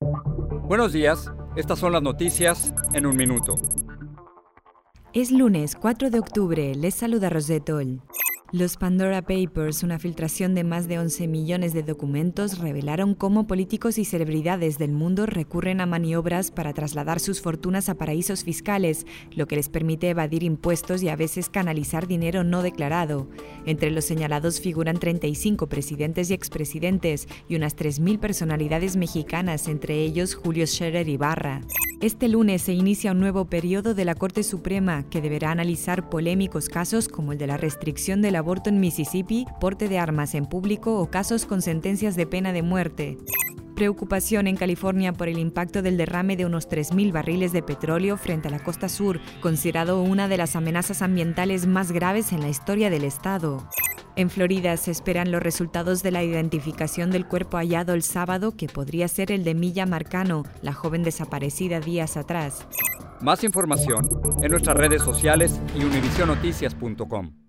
Buenos días, estas son las noticias en un minuto. Es lunes 4 de octubre, les saluda Rosetol. Los Pandora Papers, una filtración de más de 11 millones de documentos, revelaron cómo políticos y celebridades del mundo recurren a maniobras para trasladar sus fortunas a paraísos fiscales, lo que les permite evadir impuestos y a veces canalizar dinero no declarado. Entre los señalados figuran 35 presidentes y expresidentes y unas 3.000 personalidades mexicanas, entre ellos Julio Scherer Ibarra. Este lunes se inicia un nuevo periodo de la Corte Suprema que deberá analizar polémicos casos como el de la restricción del aborto en Mississippi, porte de armas en público o casos con sentencias de pena de muerte. Preocupación en California por el impacto del derrame de unos 3.000 barriles de petróleo frente a la costa sur, considerado una de las amenazas ambientales más graves en la historia del estado. En Florida se esperan los resultados de la identificación del cuerpo hallado el sábado, que podría ser el de Milla Marcano, la joven desaparecida días atrás. Más información en nuestras redes sociales y univisionoticias.com.